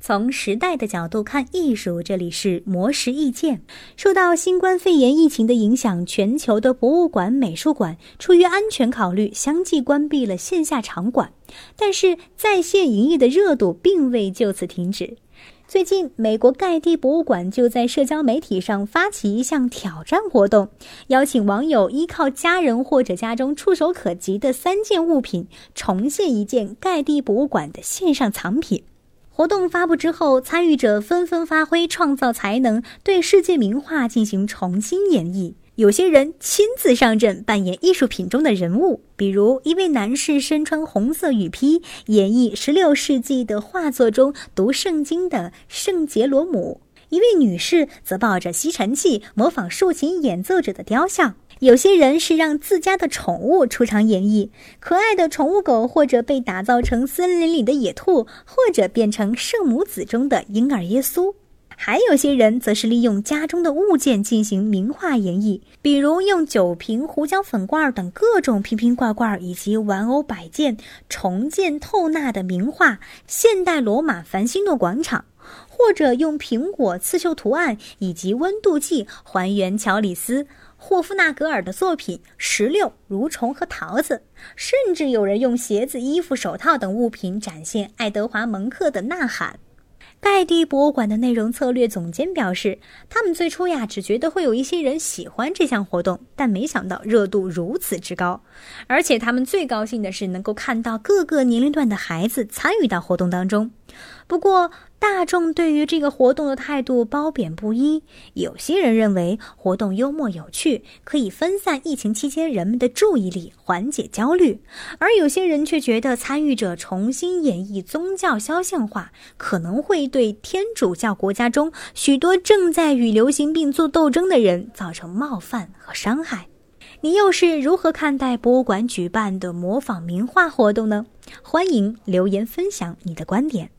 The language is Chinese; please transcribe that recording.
从时代的角度看艺术，这里是魔石意见。受到新冠肺炎疫情的影响，全球的博物馆、美术馆出于安全考虑，相继关闭了线下场馆。但是在线营业的热度并未就此停止。最近，美国盖蒂博物馆就在社交媒体上发起一项挑战活动，邀请网友依靠家人或者家中触手可及的三件物品，重现一件盖蒂博物馆的线上藏品。活动发布之后，参与者纷纷发挥创造才能，对世界名画进行重新演绎。有些人亲自上阵扮演艺术品中的人物，比如一位男士身穿红色雨披，演绎16世纪的画作中读圣经的圣杰罗姆；一位女士则抱着吸尘器，模仿竖琴演奏者的雕像。有些人是让自家的宠物出场演绎，可爱的宠物狗，或者被打造成森林里的野兔，或者变成圣母子中的婴儿耶稣。还有些人则是利用家中的物件进行名画演绎，比如用酒瓶、胡椒粉罐等各种瓶瓶罐罐以及玩偶摆件重建透纳的名画《现代罗马凡西诺广场》，或者用苹果刺绣图案以及温度计还原乔里斯。霍夫纳格尔的作品《石榴、蠕虫和桃子》，甚至有人用鞋子、衣服、手套等物品展现爱德华·蒙克的《呐喊》。盖蒂博物馆的内容策略总监表示，他们最初呀只觉得会有一些人喜欢这项活动，但没想到热度如此之高。而且他们最高兴的是能够看到各个年龄段的孩子参与到活动当中。不过，大众对于这个活动的态度褒贬不一。有些人认为活动幽默有趣，可以分散疫情期间人们的注意力，缓解焦虑；而有些人却觉得参与者重新演绎宗教肖像画，可能会对天主教国家中许多正在与流行病做斗争的人造成冒犯和伤害。你又是如何看待博物馆举办的模仿名画活动呢？欢迎留言分享你的观点。